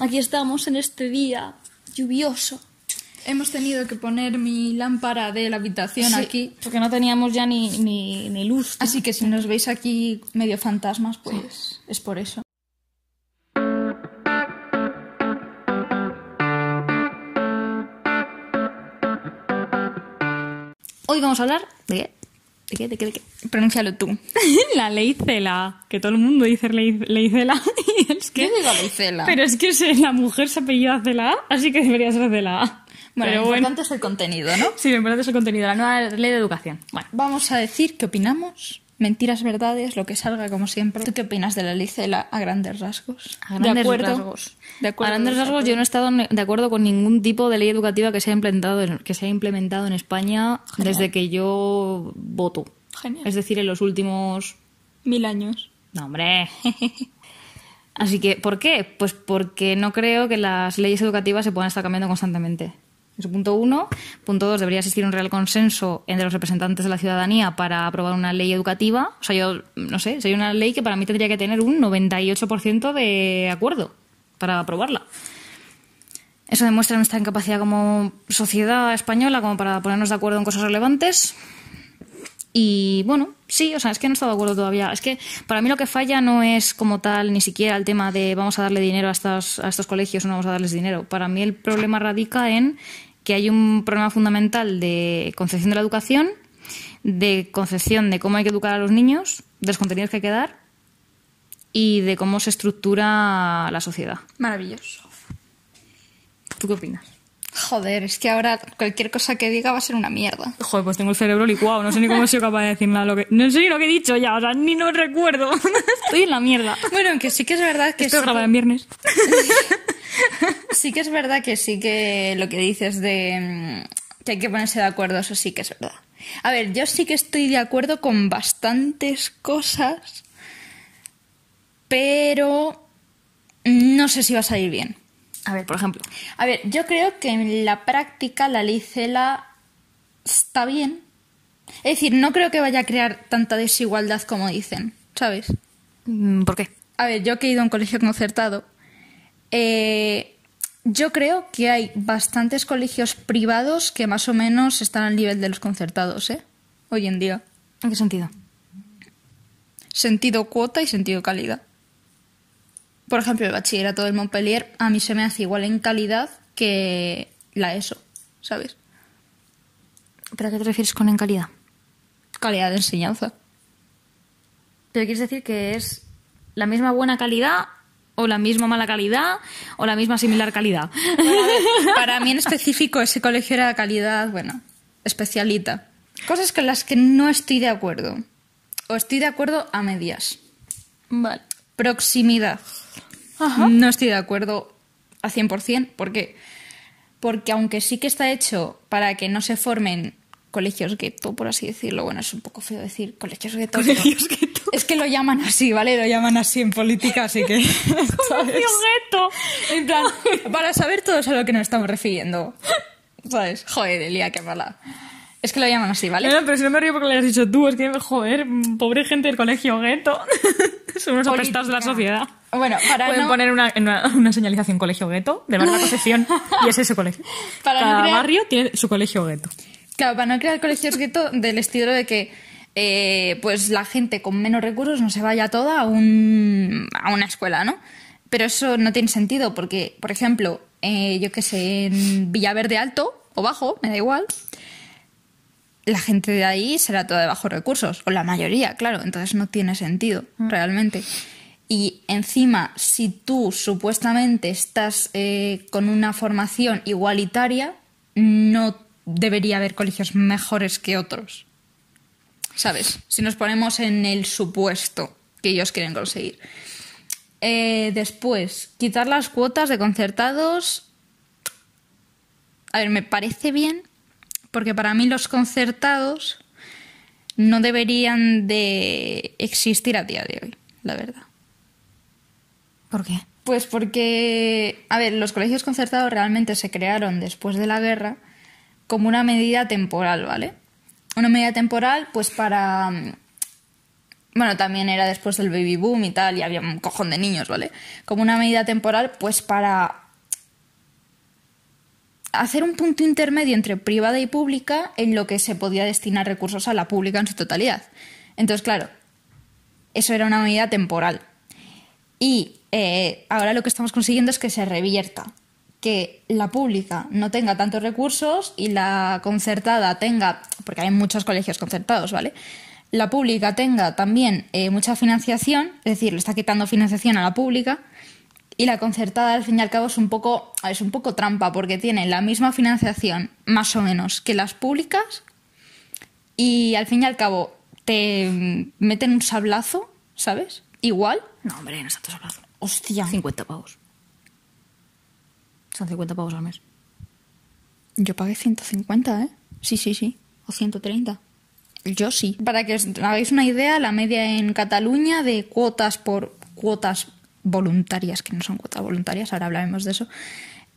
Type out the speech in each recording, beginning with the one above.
aquí estamos en este día lluvioso. Hemos tenido que poner mi lámpara de la habitación Sí, aquí. Porque no teníamos ya ni, ni, ni luz. Así que si nos veis aquí medio fantasmas, pues es por eso. Hoy vamos a hablar de? ¿De qué? ¿De qué? ¿De qué? Pronúncialo tú. la ley Cela. Que todo el mundo dice ley, ley Cela. Y es que... ¿Qué digo Leicela? Pero es que la mujer se apellida Cela, así que debería ser Cela. Bueno, Pero lo bueno. importante es el contenido, ¿no? Sí, lo importante es el contenido, la nueva ley de educación. Bueno. Vamos a decir qué opinamos. Mentiras, verdades, lo que salga como siempre. ¿Tú qué opinas de la Licela a grandes rasgos? A grandes de acuerdo. rasgos. De acuerdo. a grandes rasgos, yo no he estado de acuerdo con ningún tipo de ley educativa que se haya implementado en, que se haya implementado en España desde que yo voto. Genial. Es decir, en los últimos. Mil años. No, hombre. Así que, ¿por qué? Pues porque no creo que las leyes educativas se puedan estar cambiando constantemente. Eso punto uno. Punto dos, debería existir un real consenso entre los representantes de la ciudadanía para aprobar una ley educativa. O sea, yo, no sé, sería una ley que para mí tendría que tener un 98% de acuerdo para aprobarla. Eso demuestra nuestra incapacidad como sociedad española como para ponernos de acuerdo en cosas relevantes. Y bueno, sí, o sea, es que no he estado de acuerdo todavía. Es que para mí lo que falla no es como tal ni siquiera el tema de vamos a darle dinero a estos, a estos colegios o no vamos a darles dinero. Para mí el problema radica en que hay un problema fundamental de concepción de la educación, de concepción de cómo hay que educar a los niños, de los contenidos que hay que dar y de cómo se estructura la sociedad. Maravilloso. ¿Tú qué opinas? Joder, es que ahora cualquier cosa que diga va a ser una mierda. Joder, pues tengo el cerebro licuado, no sé ni cómo he sido capaz de decir nada. Lo que... No sé ni lo que he dicho ya, o sea, ni lo recuerdo. Estoy en la mierda. Bueno, aunque sí que es verdad que Esto es grabado en viernes. sí que es verdad que sí que lo que dices de mm, que hay que ponerse de acuerdo, eso sí que es verdad. A ver, yo sí que estoy de acuerdo con bastantes cosas, pero no sé si va a salir bien. A ver, por ejemplo. A ver, yo creo que en la práctica la ley CELA está bien. Es decir, no creo que vaya a crear tanta desigualdad como dicen, ¿sabes? mm, ¿Por qué? A ver, yo que he ido a un colegio concertado, eh, yo creo que hay bastantes colegios privados que más o menos están al nivel de los concertados, ¿eh? Hoy en día. ¿En qué sentido? Sentido cuota y sentido calidad. Por ejemplo, el bachillerato del Montpellier a mí se me hace igual en calidad que la ESO, ¿sabes? ¿Pero a qué te refieres con en calidad? Calidad de enseñanza. ¿Pero quieres decir que es la misma buena calidad o la misma mala calidad o la misma similar calidad? Para mí en específico ese colegio era calidad, bueno, especialita. Cosas con las que no estoy de acuerdo. O estoy de acuerdo a medias. Vale. Proximidad. No estoy de acuerdo a 100%. ¿Por qué? Porque aunque sí que está hecho para que no se formen colegios gueto, por así decirlo, bueno, es un poco feo decir colegios gueto. pero Colegios gueto. Es que lo llaman así, ¿vale? Lo llaman así en política, así que... ¿sabes? gueto! En plan, para saber todos a lo que nos estamos refiriendo. ¿Sabes? Joder, Elia, qué mala. Es que lo llaman así, ¿vale? No, no, pero si no me río porque lo hayas dicho tú, es que, joder, pobre gente del colegio gueto. Son unos apestados de la sociedad. Bueno, para Pueden no... poner una, una, una señalización colegio gueto de Barra Concepción y es ese colegio. Para no Cada crear- barrio tiene su colegio gueto. Claro, para no crear colegios gueto del estilo de que eh, pues la gente con menos recursos no se vaya toda a, un, a una escuela, ¿no? Pero eso no tiene sentido porque, por ejemplo, eh, yo que sé, en Villaverde Alto o Bajo, me da igual, la gente de ahí será toda de bajos recursos, o la mayoría, claro, entonces no tiene sentido realmente. Y encima, si tú supuestamente estás eh, con una formación igualitaria, no debería haber colegios mejores que otros. ¿Sabes? Si nos ponemos en el supuesto que ellos quieren conseguir. Eh, después, quitar las cuotas de concertados. A ver, me parece bien, porque para mí los concertados no deberían de existir a día de hoy, la verdad. ¿Por qué? Pues porque, a ver, los colegios concertados realmente se crearon después de la guerra como una medida temporal, ¿vale? Una medida temporal, pues para, bueno, también era después del baby boom y tal, y había un cojón de niños, ¿vale? Como una medida temporal, pues para hacer un punto intermedio entre privada y pública en lo que se podía destinar recursos a la pública en su totalidad. Entonces, claro, eso era una medida temporal. Y eh, ahora lo que estamos consiguiendo es que se revierta, que la pública no tenga tantos recursos y la concertada tenga, porque hay muchos colegios concertados, ¿vale? La pública tenga también eh, mucha financiación, es decir, le está quitando financiación a la pública y la concertada, al fin y al cabo, es un poco, es un poco trampa porque tiene la misma financiación, más o menos, que las públicas. Y al fin y al cabo, te meten un sablazo, ¿sabes? Igual. No, hombre, no es tanto sablazo. Hostia. 50 pavos. Son 50 pavos al mes. Yo pagué 150, ¿eh? Sí, sí, sí. O 130. Yo sí. Para que os hagáis una idea, la media en Cataluña de cuotas por cuotas voluntarias, que no son cuotas voluntarias, ahora hablaremos de eso,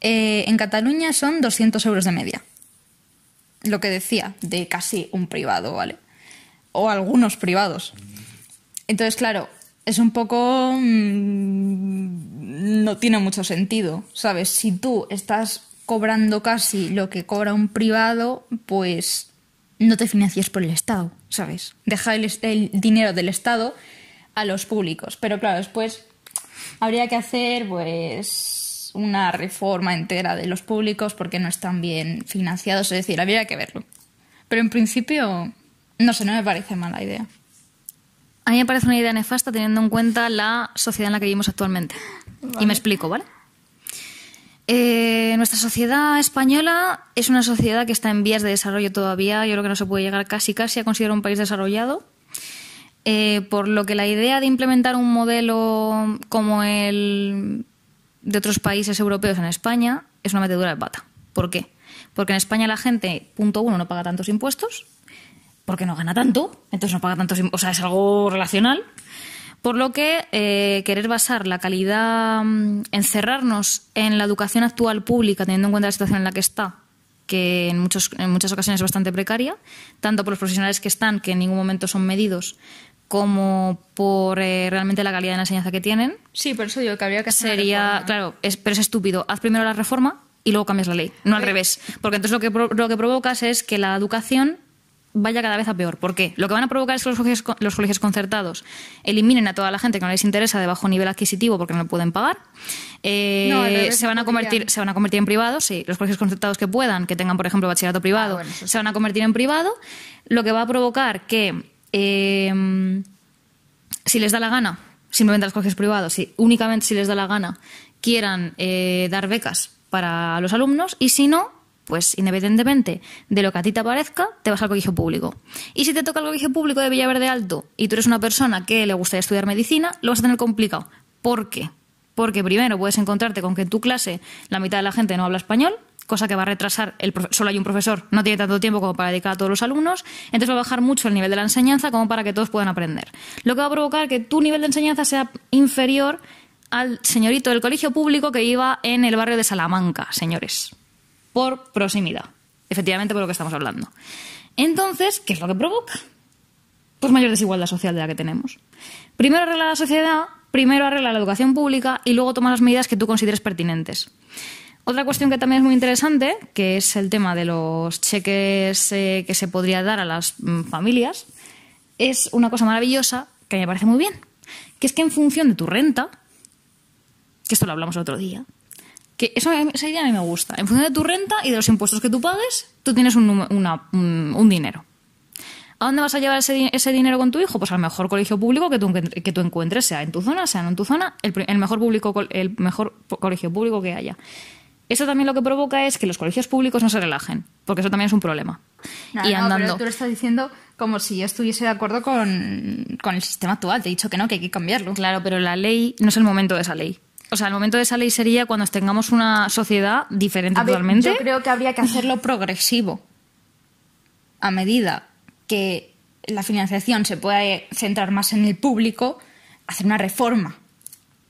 eh, en Cataluña son 200 euros de media. Lo que decía, de casi un privado, ¿vale? O algunos privados. Entonces, claro, es un poco... mm, no tiene mucho sentido, ¿sabes? Si tú estás cobrando casi lo que cobra un privado, pues no te financies por el Estado, ¿sabes? Deja el, el dinero del Estado a los públicos. Pero claro, después habría que hacer pues una reforma entera de los públicos porque no están bien financiados, es decir, habría que verlo. Pero en principio, no sé, no me parece mala idea. A mí me parece una idea nefasta teniendo en cuenta la sociedad en la que vivimos actualmente. Y me explico, ¿vale? Eh, nuestra sociedad española es una sociedad que está en vías de desarrollo todavía. Yo creo que no se puede llegar casi casi a considerar un país desarrollado. Eh, por lo que la idea de implementar un modelo como el de otros países europeos en España es una metedura de pata. ¿Por qué? Porque en España la gente, punto uno, no paga tantos impuestos, porque no gana tanto, entonces no paga tantos impuestos, o sea, es algo relacional. Por lo que eh, querer basar la calidad, mm, encerrarnos en la educación actual pública, teniendo en cuenta la situación en la que está, que en, muchos, en muchas ocasiones es bastante precaria, tanto por los profesionales que están, que en ningún momento son medidos, como por eh, realmente la calidad de la enseñanza que tienen, Sí, por eso digo que habría que hacer sería, claro, es, pero es estúpido. Haz primero la reforma y luego cambias la ley, no al revés. Porque entonces lo que, lo que provocas es que la educación vaya cada vez a peor. ¿Por qué? Lo que van a provocar es que los colegios, co- los colegios concertados eliminen a toda la gente que no les interesa de bajo nivel adquisitivo porque no lo pueden pagar. Eh, No, al revés, se, van a convertir, se van a convertir en privados, sí. Los colegios concertados que puedan, que tengan, por ejemplo, bachillerato privado, Ah, bueno, eso sí. se van a convertir en privado, lo que va a provocar que... eh, si les da la gana, simplemente a los colegios privados, si únicamente si les da la gana, quieran eh, dar becas para los alumnos y si no, pues independientemente de lo que a ti te parezca, te vas al colegio público. Y si te toca el colegio público de Villaverde Alto y tú eres una persona que le gustaría estudiar medicina, lo vas a tener complicado. ¿Por qué? Porque primero puedes encontrarte con que en tu clase la mitad de la gente no habla español, cosa que va a retrasar, el solo hay un profesor, no tiene tanto tiempo como para dedicar a todos los alumnos, entonces va a bajar mucho el nivel de la enseñanza como para que todos puedan aprender. Lo que va a provocar que tu nivel de enseñanza sea inferior al señorito del colegio público que iba en el barrio de Salamanca, señores, por proximidad, efectivamente por lo que estamos hablando. Entonces, ¿qué es lo que provoca? Pues mayor desigualdad social de la que tenemos. Primero arregla la sociedad, primero arregla la educación pública y luego toma las medidas que tú consideres pertinentes. Otra cuestión que también es muy interesante, que es el tema de los cheques eh, que se podría dar a las mm, familias, es una cosa maravillosa que me parece muy bien, que es que en función de tu renta, que esto lo hablamos el otro día, que eso, esa idea a mí me gusta, en función de tu renta y de los impuestos que tú pagues, tú tienes un, nume- una- un- un dinero. ¿A dónde vas a llevar ese, ese dinero con tu hijo? Pues al mejor colegio público que tú, que tú encuentres, sea en tu zona, sea no en tu zona, el, mejor, público, el mejor colegio público que haya. Eso también lo que provoca es que los colegios públicos no se relajen, porque eso también es un problema. No, y no, andando. pero tú lo estás diciendo como si yo estuviese de acuerdo con, con el sistema actual. Te he dicho que no, que hay que cambiarlo. Claro, pero la ley no es el momento de esa ley. O sea, el momento de esa ley sería cuando tengamos una sociedad diferente A ver, totalmente. yo creo que habría que hacerlo progresivo. A medida que la financiación se pueda centrar más en el público, hacer una reforma.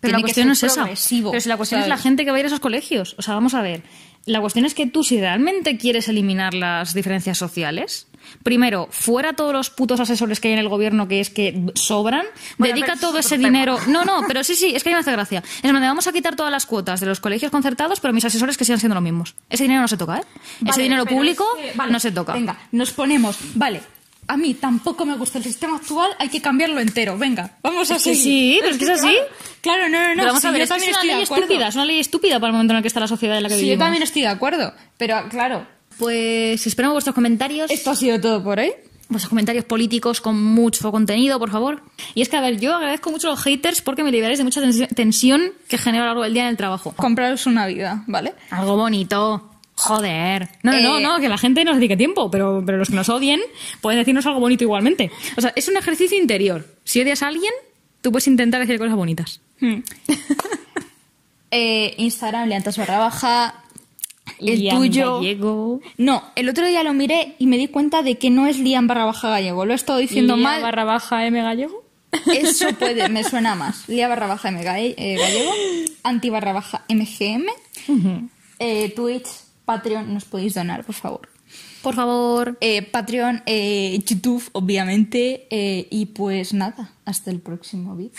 Pero Tiene la que cuestión no es esa. Pero si la cuestión es la gente que va a ir a esos colegios. O sea, vamos a ver. La cuestión es que tú, si realmente quieres eliminar las diferencias sociales, primero, fuera todos los putos asesores que hay en el gobierno que es que sobran, Bueno, dedica todo ese tema. dinero. No, no, pero sí, sí, es que a mí me hace gracia. Es donde vamos a quitar todas las cuotas de los colegios concertados, pero mis asesores que sigan siendo los mismos. Ese dinero no se toca, ¿eh? ese dinero público es que- vale, no se toca. Venga, nos ponemos. Vale. A mí tampoco me gusta el sistema actual, hay que cambiarlo entero. Venga, vamos a Es que seguir. sí, pero es que es así. Claro, claro, no, no, no. Pero vamos a ver, yo es, que también es una ley acuerdo. estúpida, es una ley estúpida para el momento en el que está la sociedad en la que Sí, yo vivimos. también estoy de acuerdo. Pero claro, Pues esperamos vuestros comentarios. esto ha sido todo por hoy. vuestros comentarios políticos con mucho contenido, por favor. Y es que, a ver, yo agradezco mucho a los haters porque me liberáis de mucha tensi- tensión que genera a lo largo del día en el trabajo. Compraros una vida, ¿vale? Algo bonito. Joder. No, no, no, Eh, no, que la gente nos dedique tiempo, pero, pero los que nos odien pueden decirnos algo bonito igualmente. O sea, es un ejercicio interior. Si odias a alguien, tú puedes intentar decir cosas bonitas. Hmm. Eh, Instagram, leantas barra baja. El tuyo. Gallego. No, el otro día lo miré y me di cuenta de que no es Liam barra baja gallego. Lo he estado diciendo Liam mal. barra baja M gallego. Eso puede, me suena más. Lía barra baja M eh, gallego. Anti barra baja MGM. Eh, Twitch, Patreon, nos podéis donar, por favor. Por favor. Eh, Patreon, eh, YouTube, obviamente. eh, y pues nada, hasta el próximo vídeo.